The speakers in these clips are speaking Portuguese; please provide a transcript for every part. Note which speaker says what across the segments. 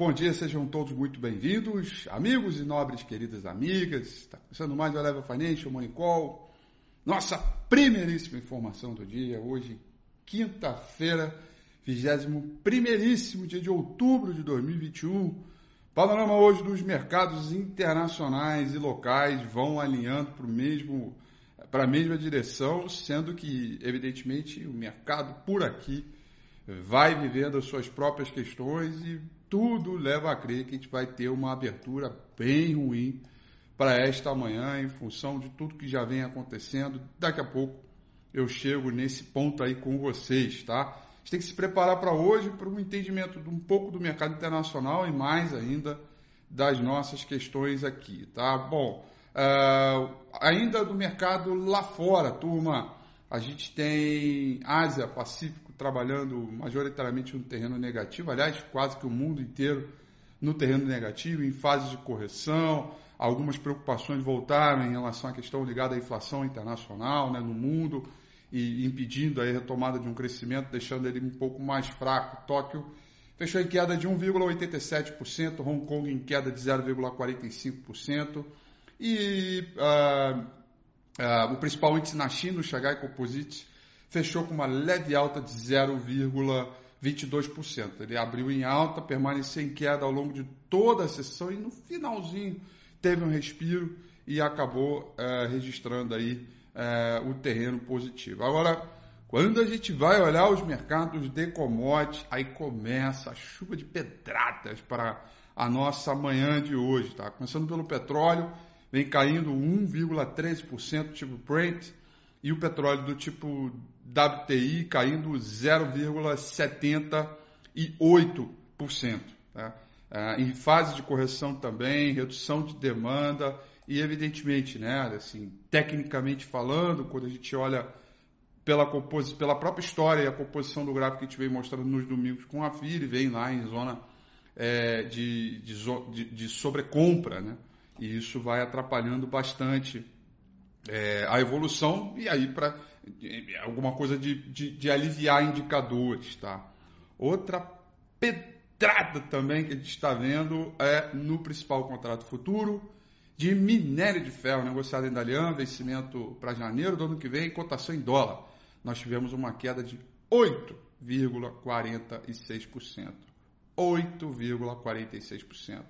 Speaker 1: Bom dia, sejam todos muito bem-vindos, amigos e nobres queridas amigas. Está começando mais o Eleva Financial Money Call, nossa primeiríssima informação do dia, hoje, quinta-feira, 21 dia de outubro de 2021. Panorama hoje dos mercados internacionais e locais vão alinhando para o mesmo para a mesma direção, sendo que, evidentemente, o mercado por aqui vai vivendo as suas próprias questões e tudo leva a crer que a gente vai ter uma abertura bem ruim para esta manhã, em função de tudo que já vem acontecendo. Daqui a pouco eu chego nesse ponto aí com vocês, tá? A gente tem que se preparar para hoje para um entendimento um pouco do mercado internacional e mais ainda das nossas questões aqui, tá? Bom, uh, ainda do mercado lá fora, turma, a gente tem Ásia, Pacífico, trabalhando majoritariamente no terreno negativo, aliás, quase que o mundo inteiro no terreno negativo, em fase de correção. Algumas preocupações voltaram em relação à questão ligada à inflação internacional né, no mundo e impedindo a retomada de um crescimento, deixando ele um pouco mais fraco. Tóquio fechou em queda de 1,87%, Hong Kong em queda de 0,45%. E uh, uh, o principal índice na China, o Shanghai Composite, fechou com uma leve alta de 0,22%. Ele abriu em alta, permaneceu em queda ao longo de toda a sessão e no finalzinho teve um respiro e acabou é, registrando aí é, o terreno positivo. Agora, quando a gente vai olhar os mercados de commodities, aí começa a chuva de pedradas para a nossa manhã de hoje, tá? Começando pelo petróleo, vem caindo 1,13% tipo Brent, e o petróleo do tipo WTI caindo 0,78%. Tá? Ah, em fase de correção também, redução de demanda e evidentemente, né, assim, tecnicamente falando, quando a gente olha pela, compos... pela própria história e a composição do gráfico que a gente vem mostrando nos domingos com a FIR, vem lá em zona é, de, de, de, de sobrecompra, né? E isso vai atrapalhando bastante é, a evolução e aí para alguma coisa de, de, de, aliviar indicadores, tá? Outra pedrada também que a gente está vendo é no principal contrato futuro de minério de ferro negociado em Dalian, vencimento para janeiro do ano que vem, cotação em dólar. Nós tivemos uma queda de 8,46%. 8,46%.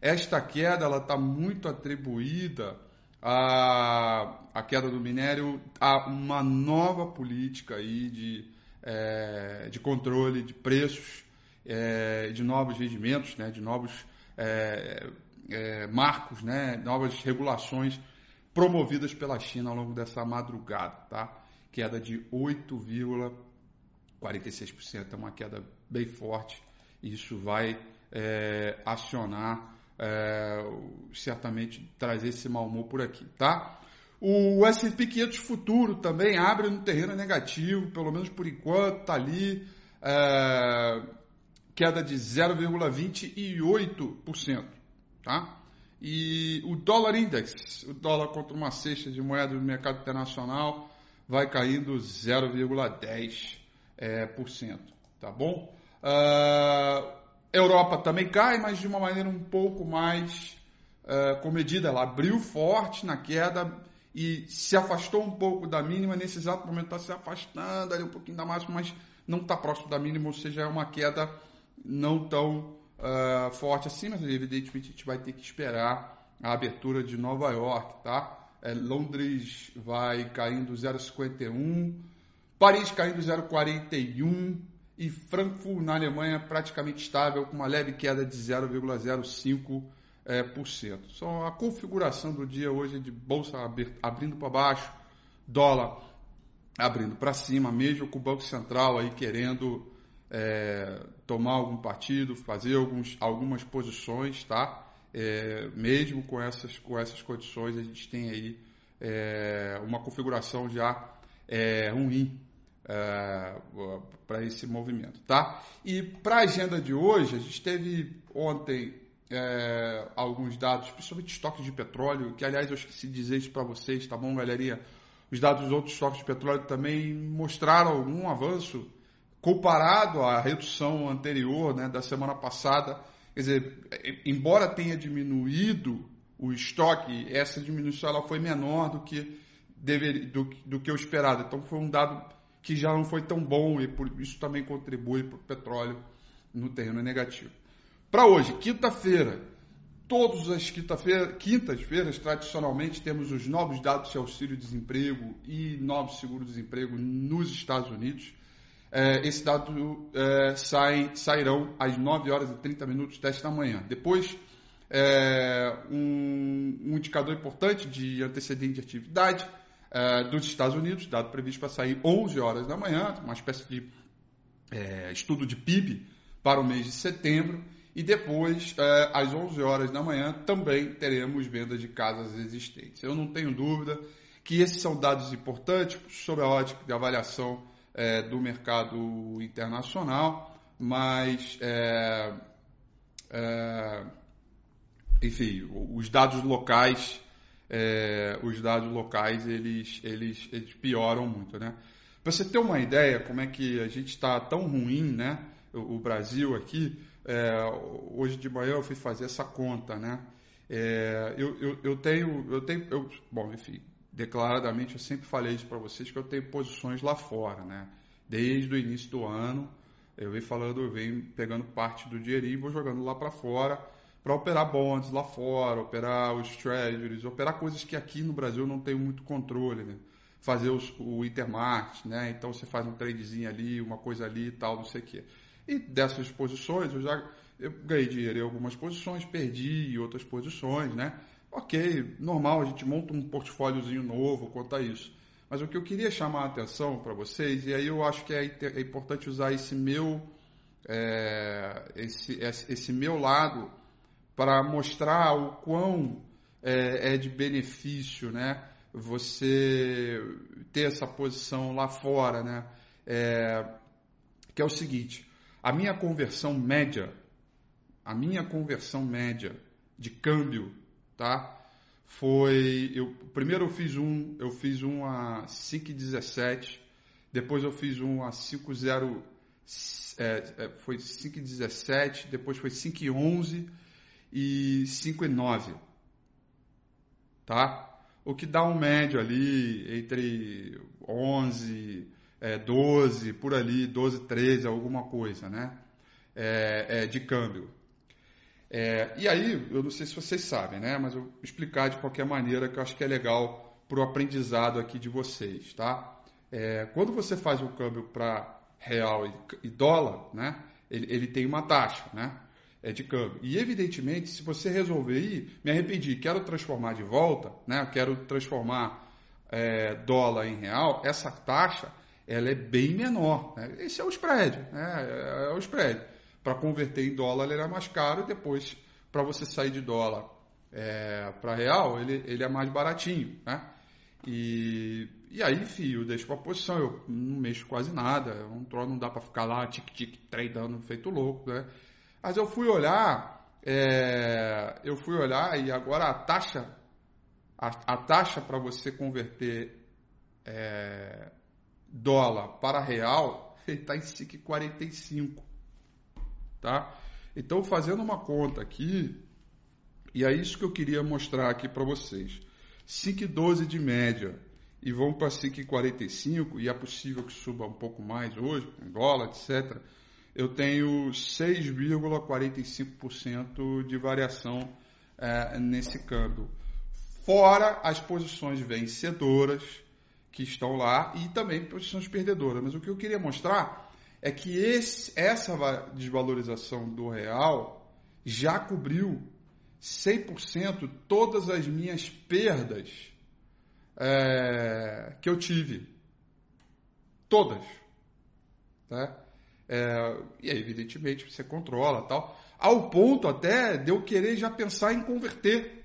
Speaker 1: Esta queda ela está muito atribuída a, a queda do minério a uma nova política aí de, é, de controle de preços, é, de novos rendimentos, né, de novos é, é, marcos, né, novas regulações promovidas pela China ao longo dessa madrugada. Tá? Queda de 8,46%, é uma queda bem forte. Isso vai é, acionar é, certamente trazer esse mau humor por aqui, tá? O S&P 500 futuro também abre no terreno negativo, pelo menos por enquanto, está ali, é, queda de 0,28%, tá? E o dólar index, o dólar contra uma cesta de moeda do mercado internacional, vai caindo 0,10%, é, tá bom? Uh, Europa também cai, mas de uma maneira um pouco mais uh, comedida. Ela abriu forte na queda e se afastou um pouco da mínima. Nesse exato momento está se afastando ali um pouquinho da máxima, mas não está próximo da mínima, ou seja, é uma queda não tão uh, forte assim, mas evidentemente a gente vai ter que esperar a abertura de Nova York, tá? É, Londres vai caindo 0,51, Paris caindo 0,41, e Frankfurt, na Alemanha, praticamente estável, com uma leve queda de 0,05%. É, por cento. Só a configuração do dia hoje de bolsa abrindo para baixo, dólar abrindo para cima, mesmo com o Banco Central aí querendo é, tomar algum partido, fazer alguns, algumas posições, tá? É, mesmo com essas, com essas condições, a gente tem aí uma configuração já ruim é, para esse movimento, tá? E para a agenda de hoje, a gente teve ontem é, alguns dados, principalmente estoques de petróleo, que aliás eu esqueci de dizer isso para vocês, tá bom, galerinha? Os dados dos outros estoques de petróleo também mostraram algum avanço comparado à redução anterior né, da semana passada, quer dizer, embora tenha diminuído o estoque, essa diminuição ela foi menor do que, deveria, do, do que o esperado. Então foi um dado que já não foi tão bom e por isso também contribui para o petróleo no terreno negativo. Para hoje, quinta-feira, todas as quintas-feiras, tradicionalmente, temos os novos dados de auxílio-desemprego e novos seguro-desemprego nos Estados Unidos. É, esse dado é, sai, sairão às 9 horas e 30 minutos desta manhã. Depois, é, um, um, indicador importante de antecedente de atividade é, dos Estados Unidos, dado previsto para sair 11 horas da manhã, uma espécie de é, estudo de PIB para o mês de setembro. E depois, é, às 11 horas da manhã, também teremos vendas de casas existentes. Eu não tenho dúvida que esses são dados importantes sob a ótica de avaliação é, do mercado internacional, mas, é, é enfim, os dados locais, é, os dados locais, eles, eles, eles pioram muito, né? Para você ter uma ideia como é que a gente está tão ruim, né? O, o Brasil aqui, é, hoje de manhã eu fui fazer essa conta, né? É, eu, eu, eu, tenho, eu tenho, eu, bom, enfim, declaradamente eu sempre falei isso para vocês que eu tenho posições lá fora, né? Desde o início do ano eu venho falando, eu venho pegando parte do dinheirinho vou jogando lá para fora para operar bonds lá fora, operar os treasuries, operar coisas que aqui no Brasil não tem muito controle, né? Fazer os, o intermarket, né? Então você faz um tradezinho ali, uma coisa ali e tal, não sei o quê. E dessas posições, eu já eu ganhei dinheiro em algumas posições, perdi em outras posições, né? Ok, normal, a gente monta um portfóliozinho novo quanto a isso. Mas o que eu queria chamar a atenção para vocês, e aí eu acho que é, é importante usar esse meu, é, esse, esse meu lado para mostrar o quão é, é de benefício, né? Você ter essa posição lá fora, né? É, que é o seguinte: a minha conversão média, a minha conversão média de câmbio, tá? Foi, eu, primeiro eu fiz um, eu fiz um a 5,17, depois eu fiz um a 5,0, é, é, foi 5,17, depois foi 5,11 e 5,9, tá? O que dá um médio ali entre 11 é, 12, por ali, 12, 13, alguma coisa, né? É, é, de câmbio. É, e aí, eu não sei se vocês sabem, né? Mas eu vou explicar de qualquer maneira que eu acho que é legal para o aprendizado aqui de vocês, tá? É, quando você faz o câmbio para real e, e, dólar, né? Ele, ele tem uma taxa, né? É de câmbio. E evidentemente, se você resolver ir, me arrependi, quero transformar de volta, né? Quero transformar é, dólar em real, essa taxa ela é bem menor. Né? Esse é o spread, né? é, é o spread. Para converter em dólar ele é mais caro e depois para você sair de dólar é, para real ele, ele é mais baratinho. Né? E, e aí, enfim, eu deixo para posição, eu não mexo quase nada, é um trono não dá para ficar lá tic-tic tradando feito louco. Né? Mas eu fui olhar, é, eu fui olhar e agora a taxa, a, a taxa para você converter é, dólar para real, está em 5,45. Tá? Então, fazendo uma conta aqui, e é isso que eu queria mostrar aqui para vocês. 5,12 de média e vamos para 5,45 e é possível que suba um pouco mais hoje, em dólar, etc. Eu tenho 6,45% de variação é, nesse câmbio. Fora as posições vencedoras, que estão lá e também posições perdedoras. Mas o que eu queria mostrar é que esse, essa desvalorização do real já cobriu 100% todas as minhas perdas é, que eu tive. Todas. Tá? É, e aí, evidentemente, você controla tal. Ao ponto até de eu querer já pensar em converter.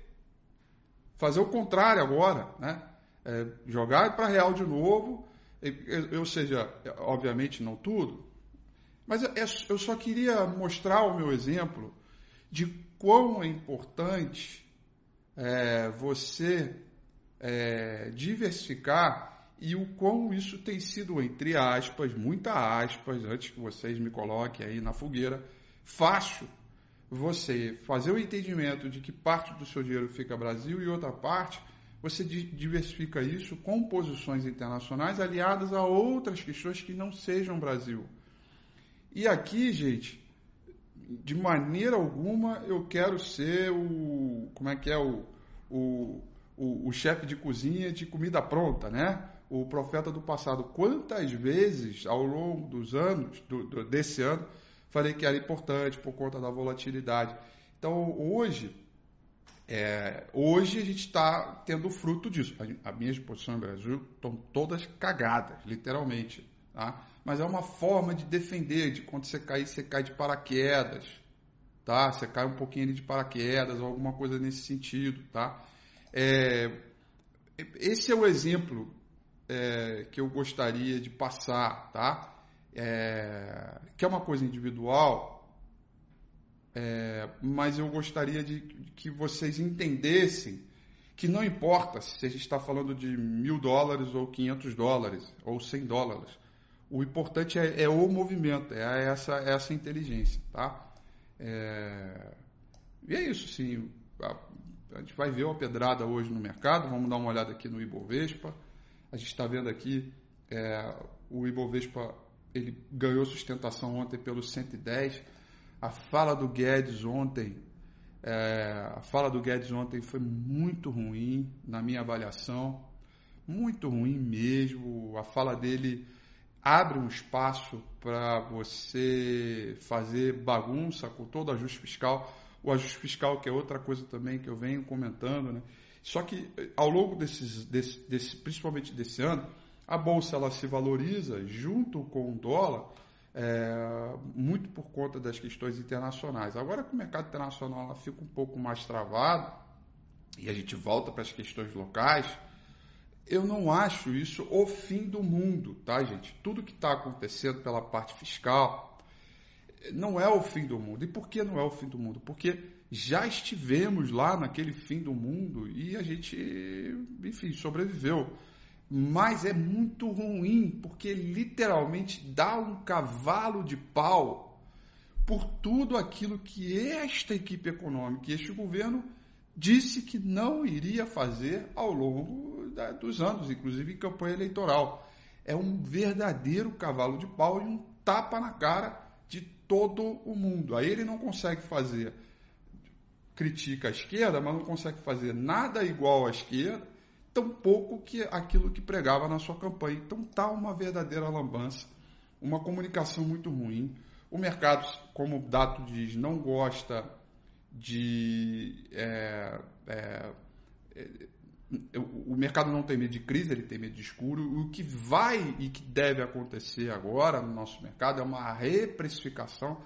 Speaker 1: Fazer o contrário agora. Né? é, jogar para real de novo, ou seja, obviamente não tudo, mas é, eu só queria mostrar o meu exemplo de quão é importante é, você é, diversificar e o quão isso tem sido, entre aspas, muita aspas, antes que vocês me coloquem aí na fogueira, fácil você fazer o entendimento de que parte do seu dinheiro fica Brasil e outra parte você diversifica isso com posições internacionais aliadas a outras questões que não sejam Brasil. E aqui, gente, de maneira alguma eu quero ser o. Como é que é? O, o, o, o chefe de cozinha de comida pronta, né? O profeta do passado. Quantas vezes ao longo dos anos, do, do, desse ano, falei que era importante por conta da volatilidade. Então, hoje, é, hoje a gente está tendo fruto disso. As minhas posições no Brasil estão todas cagadas, literalmente. Tá? Mas é uma forma de defender, de quando você cair, você cai de paraquedas, tá? Você cai um pouquinho de paraquedas ou alguma coisa nesse sentido, tá? É, esse é o exemplo é, que eu gostaria de passar, tá? É, que é uma coisa individual, é, mas eu gostaria de que vocês entendessem que não importa se a gente está falando de mil dólares ou 500 dólares ou 100 dólares, o importante é, é o movimento, é essa, essa inteligência, tá? É... E é isso, sim. A, a, gente vai ver uma pedrada hoje no mercado, vamos dar uma olhada aqui no Ibovespa. A gente está vendo aqui é, o Ibovespa, ele ganhou sustentação ontem pelo 110. A fala do Guedes ontem, é, a fala do Guedes ontem foi muito ruim, na minha avaliação, muito ruim mesmo. A fala dele abre um espaço para você fazer bagunça com todo o ajuste fiscal. O ajuste fiscal, que é outra coisa também que eu venho comentando, né? Só que ao longo desses, desse, desse, principalmente desse ano, a bolsa ela se valoriza junto com o dólar, é, muito por conta das questões internacionais. Agora que o mercado internacional ela fica um pouco mais travado e a gente volta para as questões locais, eu não acho isso o fim do mundo, tá, gente? Tudo que está acontecendo pela parte fiscal não é o fim do mundo. E por que não é o fim do mundo? Porque já estivemos lá naquele fim do mundo e a gente, enfim, sobreviveu. Mas é muito ruim, porque literalmente dá um cavalo de pau por tudo aquilo que esta equipe econômica e este governo disse que não iria fazer ao longo da, dos anos, inclusive em campanha eleitoral. É um verdadeiro cavalo de pau e um tapa na cara de todo o mundo. Aí ele não consegue fazer, critica a esquerda, mas não consegue fazer nada igual à esquerda, tampouco que aquilo que pregava na sua campanha. Então tá uma verdadeira lambança, uma comunicação muito ruim. O mercado, como o Dato diz, não gosta de. É, é, é, o mercado não tem medo de crise, ele tem medo de escuro. O que vai e que deve acontecer agora no nosso mercado é uma reprecificação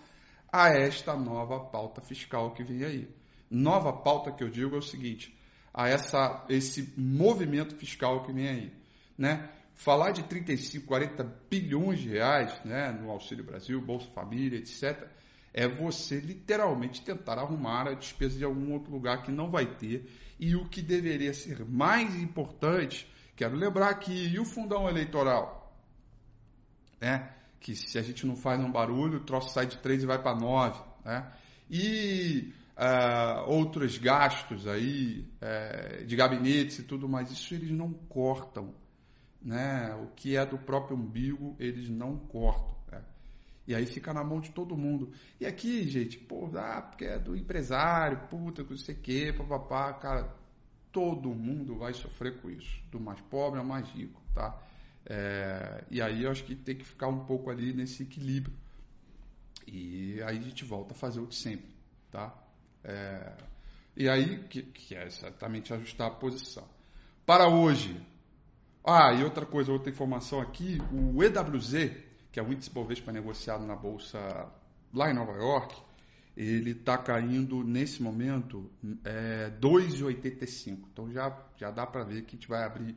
Speaker 1: a esta nova pauta fiscal que vem aí. Nova pauta que eu digo é o seguinte: a essa, esse movimento fiscal que vem aí. Né? Falar de 35, 40 bilhões de reais né, no Auxílio Brasil, Bolsa Família, etc é você literalmente tentar arrumar a despesa de algum outro lugar que não vai ter. E o que deveria ser mais importante, quero lembrar que e o fundão eleitoral? Né? Que se a gente não faz um barulho, o troço sai de 3 e vai para 9. Né? E uh, outros gastos aí, uh, de gabinetes e tudo mais, isso eles não cortam. Né? O que é do próprio umbigo, eles não cortam. E aí fica na mão de todo mundo. E aqui, gente, pô, ah, porque é do empresário, puta, não sei o quê, papapá, cara, todo mundo vai sofrer com isso. Do mais pobre ao mais rico, tá? É, e aí eu acho que tem que ficar um pouco ali nesse equilíbrio. E aí a gente volta a fazer o de sempre, tá? É, e aí, que, que é exatamente ajustar a posição. Para hoje, ah, e outra coisa, outra informação aqui, o EWZ, que é o índice Bovespa negociado na bolsa lá em Nova York, ele está caindo nesse momento é, 2,85. Então já, já dá para ver que a gente vai abrir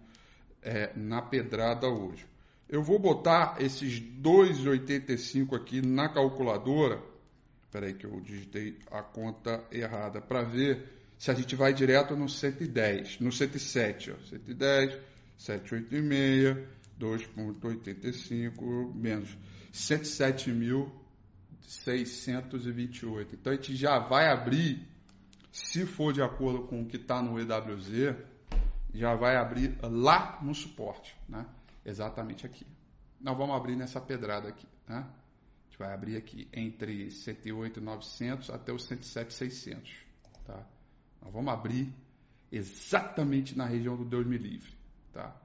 Speaker 1: é, na pedrada hoje. Eu vou botar esses 2,85 aqui na calculadora. Espera aí que eu digitei a conta errada para ver se a gente vai direto no 110, no 107, ó, 110, 786, 2,85 menos 107.628. Então a gente já vai abrir, se for de acordo com o que está no EWZ, já vai abrir lá no suporte, né? Exatamente aqui. Nós vamos abrir nessa pedrada aqui, né? Gente vai abrir aqui entre 108.900 até os 107.600, tá? Nós vamos abrir exatamente na região do Deus me livre, tá?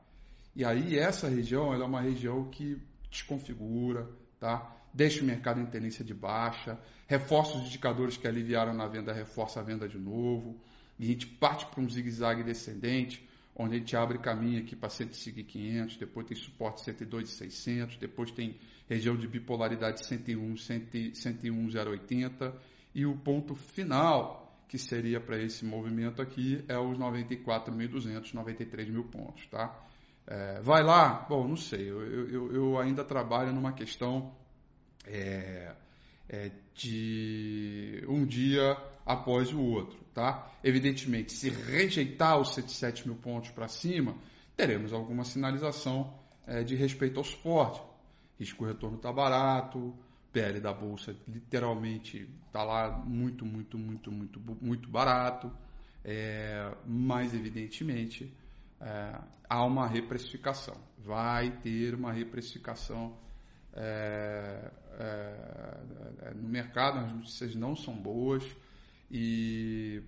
Speaker 1: E aí essa região é uma região que desconfigura, tá? Deixa o mercado em tendência de baixa, reforça os indicadores que aliviaram na venda, reforça a venda de novo, e a gente parte para um zigue-zague descendente, onde a gente abre caminho aqui para 105,500, depois tem suporte 102,600, depois tem região de bipolaridade 101, 101,080 e o ponto final que seria para esse movimento aqui é os 94.200, 93 mil pontos, tá? É, vai lá? Bom, não sei, eu, eu, eu ainda trabalho numa questão é, é, de um dia após o outro, tá? Evidentemente, se rejeitar os 107 mil pontos para cima, teremos alguma sinalização é, de respeito ao suporte. Risco retorno está barato, PL da bolsa literalmente está lá muito, muito, muito, muito, muito barato, é, mas evidentemente é, há uma reprecificação. Vai ter uma reprecificação é, é, é, no mercado, as notícias não são boas e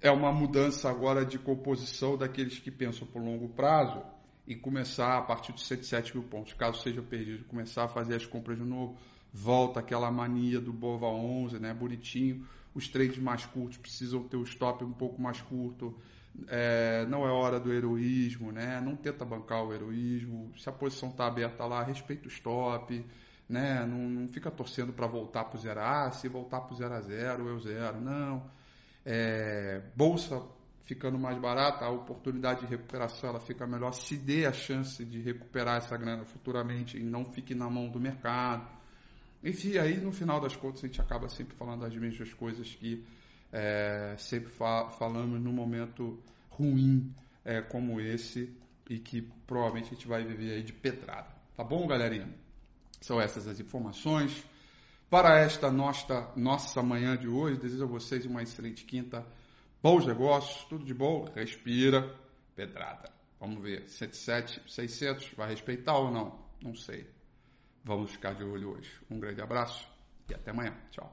Speaker 1: é uma mudança agora de composição daqueles que pensam por longo prazo e começar a partir de 107 mil pontos, caso seja perdido, começar a fazer as compras de novo, volta aquela mania do Bova 11, né, bonitinho, os trades mais curtos precisam ter o stop um pouco mais curto, é, não é hora do heroísmo, né? Não tenta bancar o heroísmo. Se a posição está aberta lá, respeita o stop, né? Não, não fica torcendo para voltar para o zero. Ah, se voltar para o zero a zero, eu zero. Não. É, bolsa ficando mais barata, a oportunidade de recuperação ela fica melhor. Se dê a chance de recuperar essa grana futuramente e não fique na mão do mercado. Enfim, aí no final das contas a gente acaba sempre falando as mesmas coisas que é, sempre fa falamos num momento ruim é, como esse e que provavelmente a gente vai viver aí de pedrada. Tá bom, galerinha? São essas as informações. Para esta nossa, nossa manhã de hoje, desejo a vocês uma excelente quinta, bons negócios, tudo de bom, respira, pedrada. Vamos ver, 107, 600, vai respeitar ou não? Não sei. Vamos ficar de olho hoje. Um grande abraço e até amanhã. Tchau.